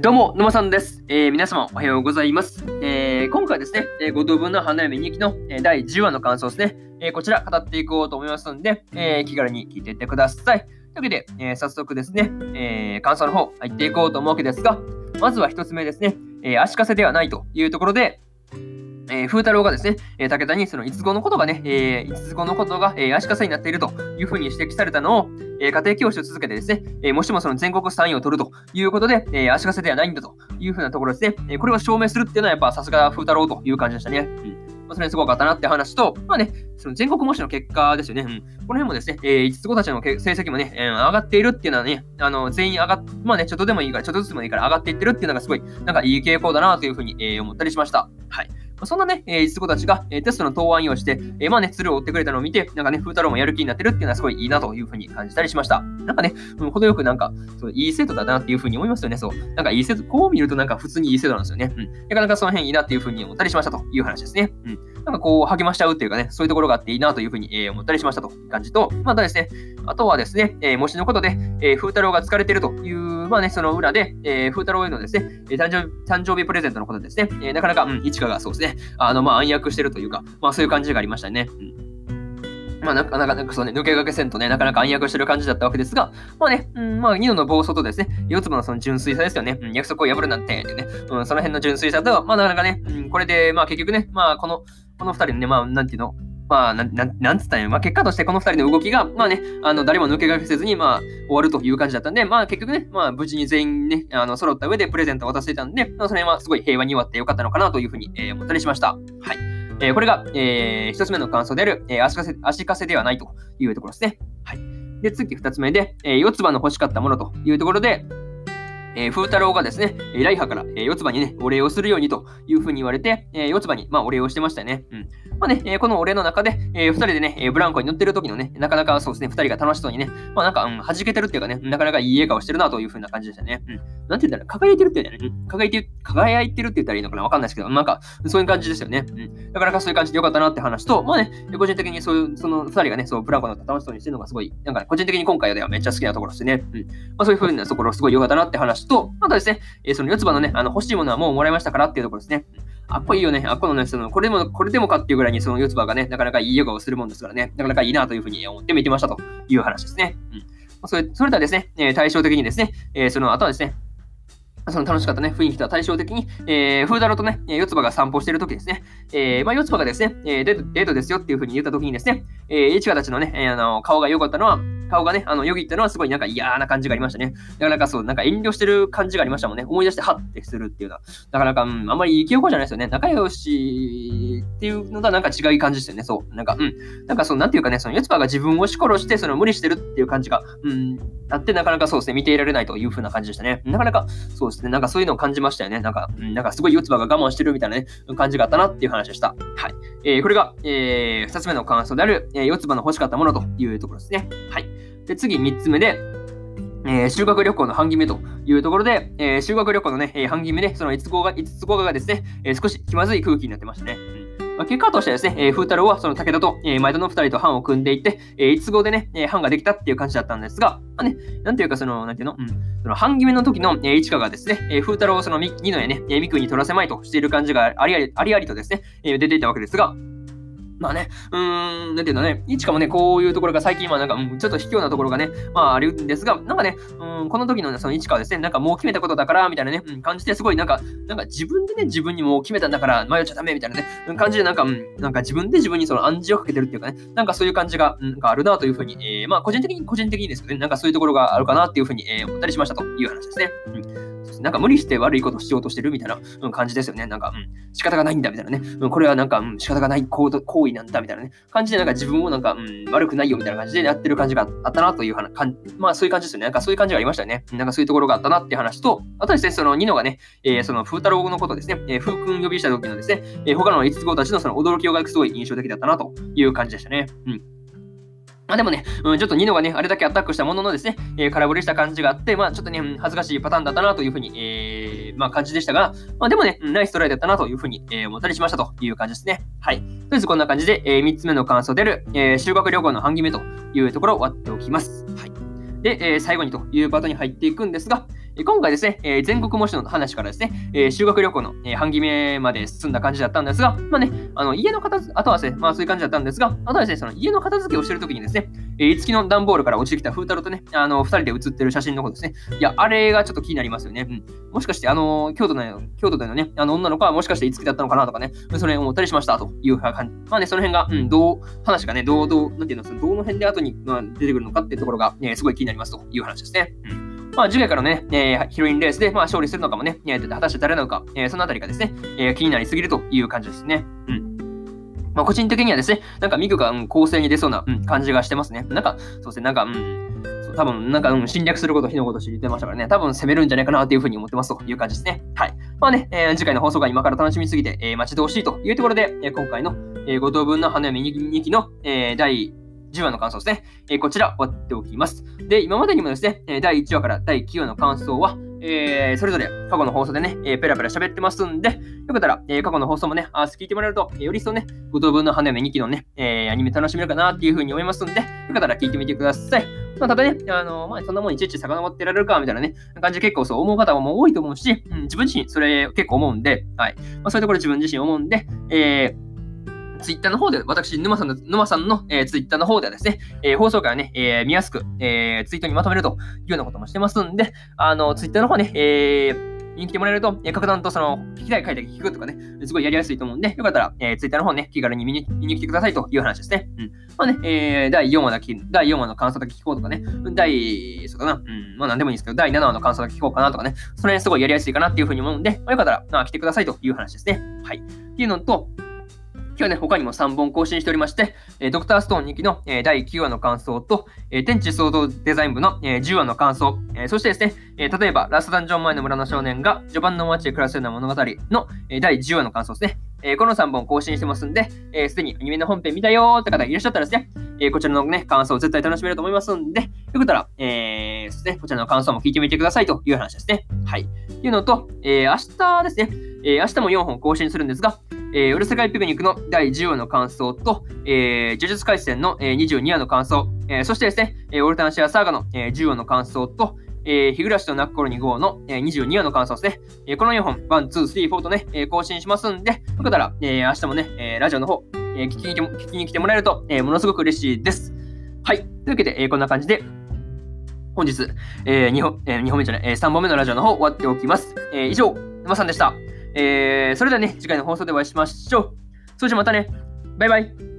どうも、沼さんです。えー、皆様、おはようございます。えー、今回ですね、えー、5等分の花嫁日記の、えー、第10話の感想ですね、えー、こちら語っていこうと思いますので、えー、気軽に聞いていってください。というわけで、えー、早速ですね、えー、感想の方入っていこうと思うわけですが、まずは1つ目ですね、えー、足かせではないというところで、えー、風太郎がですね、えー、武田にその五つ子のことがね、えー、五つ子のことが、えー、足かせになっているというふうに指摘されたのを、え、家庭教師を続けてですね、え、もしもその全国3位を取るということで、え、足かせではないんだというふうなところですね、え、これを証明するっていうのはやっぱさすが風太郎という感じでしたね。うんまあ、それにすごかったなって話と、まあね、その全国模試の結果ですよね。うん、この辺もですね、えー、5つ子たちの成績もね、えー、上がっているっていうのはね、あの、全員上がっ、まあね、ちょっとでもいいから、ちょっとずつでもいいから上がっていってるっていうのがすごい、なんかいい傾向だなというふうに、えー、思ったりしました。はい。そんなね、えー、子たちが、えー、テストの答案用して、えー、まあね、鶴を追ってくれたのを見て、なんかね、風太郎もやる気になってるっていうのはすごいいいなというふうに感じたりしました。なんかね、うん、程よくなんか、そういい生徒だなっていうふうに思いますよね。そう。なんかいい生徒、こう見るとなんか普通にいい生徒なんですよね。うん。なかなかその辺いいなっていうふうに思ったりしましたという話ですね。うん。なんかこう、励ましちゃうっていうかね、そういうところがあっていいなというふうに、えー、思ったりしましたという感じと、またですね、あとはですね、えー、模試のことで、えー、風太郎が疲れてるという、まあね、その裏で、えー、風太郎へのですね、誕生誕生日プレゼントのことですね、えー、なかなか、うん、一花がそうですね、あの、まあ、暗躍してるというか、まあ、そういう感じがありましたね。うんまあ、なかなか、なんかそうね、抜け駆けせんとね、なかなか暗躍してる感じだったわけですが、まあね、うん、まあ、ニノの暴走とですね、四つ葉のその純粋さですよね、うん、約束を破るなんて、ね、うん、その辺の純粋さと、まあ、なかなかね、うん、これで、まあ、結局ね、まあ、この、この二人のね、まあ、なんていうの、まあ、なななんつったんや、まあ、結果としてこの2人の動きが、まあね、あの誰も抜け駆けせずに、まあ、終わるという感じだったんで、まあ、結局ね、まあ、無事に全員ね、あの揃った上でプレゼントを渡していたんで、まあ、それはすごい平和に終わってよかったのかなというふうに、えー、思ったりしました。はい。えー、これが、えー、1つ目の感想である、えー、足かせ足かせではないというところですね。はい。で、次2つ目で、えー、四つ葉の欲しかったものというところで、えー、風太郎がですね、えライハから、えー、四つ葉にね、お礼をするようにというふうに言われて、えー、四つ葉に、まあ、お礼をしてましたね。うん。まあね、えー、このお礼の中で、えー、二人でね、えー、ブランコに乗ってる時のね、なかなかそうですね、二人が楽しそうにね、まあなんか、うん、弾けてるっていうかね、なかなかいい笑顔してるなというふうな感じでしたね。うん。なんて言ったら、輝いてるって言うんだよね。輝いて、輝いてるって言ったらいいのかなわかんないですけど、なんか、そういう感じですよね。うん。なかなかそういう感じでよかったなって話と、まあね、個人的にそういう、その二人がね、そう、ブランコ乗って楽しそうにしてるのがすごい、なんか、ね、個人的に今回ではめっちゃ好きなところですね。うん。まあそういうふうなところすごい良かったなって話と、またですね、えー、その四つ葉のね、あの、欲しいものはもうもらいましたからっていうところですね。あっこいいよね。あっこのね、その、これでも、これでもかっていうぐらいにその四つ葉がね、なかなかいい笑顔をするもんですからね、なかなかいいなというふうに思って見てましたという話ですね。うん。それそれとはですね、えー、対照的にですね、えー、その後はですね、その楽しかったね、雰囲気とは対照的に、えー、風太郎とね、四つ葉が散歩してるときですね、えー、まあ、四つ葉がですね、えー、デートですよっていうふうに言ったときにですね、えー、一花たちのね、えー、あの顔が良かったのは、顔がね、あの、よぎったのはすごいなんか嫌な感じがありましたね。なかなかそう、なんか遠慮してる感じがありましたもんね。思い出してハッてするっていうのは。なかなか、うん、あんまりいい記憶じゃないですよね。仲良しっていうのとはなんか違い感じですよね。そう。なんか、うん。なんかそう、なんていうかね、その、四つ葉が自分を押し殺して、その、無理してるっていう感じが、うん、あって、なかなかそうですね、見ていられないという風な感じでしたね。なかなか、そうですね、なんかそういうのを感じましたよね。なんか、うん、なんかすごい四つ葉が我慢してるみたいなね、感じがあったなっていう話でした。はい。えー、これが、えー、二つ目の感想である、えー、四つ葉の欲しかったものというところですね。はい。で、次3つ目で、えー、修学旅行の半決めというところで、えー、修学旅行のね、えー、半決めで、その5つ子が、5つ子がですね、えー、少し気まずい空気になってましたね。うん。まあ、結果としてはですね、えー、風太郎はその武田と、えー、前田の2人と班を組んでいって、えー、5つ子でね、えー、班ができたっていう感じだったんですが、まあね、なんていうか、その、なんていうの、うん、その半決めの時の、えー、市川がですね、えー、風太郎をその二のやね、えー、三君に取らせまいとしている感じがありありありありとですね、えー、出ていたわけですが、まあね、うーん、なんていうのね、いちかもね、こういうところが最近、はなんか、うん、ちょっと卑怯なところがね、まああるんですが、なんかね、うん、この時のね、そのいちかはですね、なんかもう決めたことだから、みたいなね、うん、感じですごいなんか、なんか自分でね、自分にもう決めたんだから迷っちゃダメみたいなね、うん、感じでなんか、うん、なんか自分で自分にその暗示をかけてるっていうかね、なんかそういう感じが、うん、なんかあるなというふうに、えー、まあ個人的に、個人的にですけどね、なんかそういうところがあるかなっていうふうに、えー、思ったりしましたという話ですね。うんなんか無理して悪いことしようとしてるみたいな、うん、感じですよね。なんか、うん、仕方がないんだみたいなね。うん、これはなんか、うん、仕方がない行為なんだみたいなね。感じで、なんか自分をなんか、うん、悪くないよみたいな感じでやってる感じがあったなという話、かんまあそういう感じですよね。なんかそういう感じがありましたよね。なんかそういうところがあったなっていう話と、あとですね、そのニノがね、えー、その風太郎のことですね、えー、風君呼びした時のですね、えー、他の5つ子たちのその驚きをがすごい印象的だったなという感じでしたね。うん。まあでもね、うん、ちょっとニノがね、あれだけアタックしたもののですね、えー、空振りした感じがあって、まあちょっとね、恥ずかしいパターンだったなというふうに、えー、まあ感じでしたが、まあでもね、ナイストライだったなというふうに、えー、思ったりしましたという感じですね。はい。とりあえずこんな感じで、えー、3つ目の感想である、えー、修学旅行の半決めというところを終わっておきます。はい。で、えー、最後にというパートに入っていくんですが、今回ですね、えー、全国模試の話からですね、えー、修学旅行の、えー、半期目まで進んだ感じだったんですが、まあね、あの家の片付あとはですね、まあそういう感じだったんですが、あとはですね、その家の片付けをしてるときにですね、えー、いつきの段ボールから落ちてきた風太郎とね、あの、二人で写ってる写真のことですね。いや、あれがちょっと気になりますよね。うん。もしかして、あの、京都の、京都でのね、あの女の子はもしかしていつきだったのかなとかね、その辺思ったりしましたという感じ。まあね、その辺が、うん、どう、話がね、どう、どう、なんていうの、そのどの辺で後に、まあ、出てくるのかっていうところが、ね、すごい気になりますという話ですね。うん。まあ、次回からね、えー、ヒロインレースで、まあ、勝利するのかもね、えー、果たして誰なのか、えー、そのあたりがですね、えー、気になりすぎるという感じですね。うん。まあ、個人的にはですね、なんかミクが、うん、構成に出そうな、うん、感じがしてますね。なんか、そうですね、なんか、うん、そう多分、なんか、うん、侵略すること、火のこと知ってましたからね、多分攻めるんじゃないかなというふうに思ってますという感じですね。はい。まあね、えー、次回の放送が今から楽しみすぎて、えー、待ち遠しいというところで、えー、今回の、えー、5等分の花嫁2期の、えー、第10話の感想ですね。えー、こちら終わっておきます。で、今までにもですね、第1話から第9話の感想は、えー、それぞれ過去の放送でね、えー、ペラペラ喋ってますんで、よかったら、えー、過去の放送もね、あ聞いてもらえると、えより一層ね、五等分の花嫁2期のね、えー、アニメ楽しめるかなっていうふうに思いますんで、よかったら聞いてみてください。まあ、ただね、あのまあ、そんなもんいちいち遡ってられるか、みたいなね、感じで結構そう思う方も多いと思うし、うん、自分自身それ結構思うんで、はい。まあ、そういうところ自分自身思うんで、えー、ツイッターの方で、私、沼さんの、沼さんの、えー、ツイッターの方ではですね、えー、放送回をね、えー、見やすく、えー、ツイートにまとめるというようなこともしてますんで、あの、ツイッターの方ね、えー、見に来てもらえると、えー、格段とその、聞きたい回だけ聞くとかね、すごいやりやすいと思うんで、よかったら、えー、ツイッターの方ね、気軽に見に見に来てくださいという話ですね。うん。まあね、えー、第4話だけ、第4話の感想だけ聞こうとかね、第、そうだな、うん、まあ何でもいいんですけど、第7話の感想だけ聞こうかなとかね、その辺すごいやりやすいかなっていうふうに思うんで、まあ、よかったら、まあ、来てくださいという話ですね。はい。っていうのと、今日ね、他にも3本更新しておりまして、えドクターストーン2期の、え第9話の感想と、え天地創造デザイン部の、え10話の感想、えそしてですね、え例えば、ラストダンジョン前の村の少年が序盤の街で暮らすような物語の、え第10話の感想ですね。えこの3本更新してますんで、す、えー、にアニメの本編見たよーって方いらっしゃったらですね、えこちらのね、感想を絶対楽しめると思いますんで、よかったら、えー、ですね、こちらの感想も聞いてみてくださいという話ですね。はい。っていうのと、え明日ですね、え明日も4本更新するんですが、えー、うる世界ピクニックの第10話の感想と、えー、呪術廻戦の、えー、22話の感想、えー、そしてですね、えー、オルタンシアサーガの、えー、10話の感想と、えー、日暮らしと泣く頃に号の、えー、22話の感想ですね。えー、この4本、1、2、3、4とね、えー、更新しますんで、よかったら、えー、明日もね、えー、ラジオの方、えー、聞きに聞きに来てもらえると、えー、ものすごく嬉しいです。はい。というわけで、えー、こんな感じで、本日、えー、2本、えー、2本目じゃない、えー、3本目のラジオの方終わっておきます。えー、以上、沼さんでした。えー、それではね、次回の放送でお会いしましょう。それじゃまたね。バイバイ。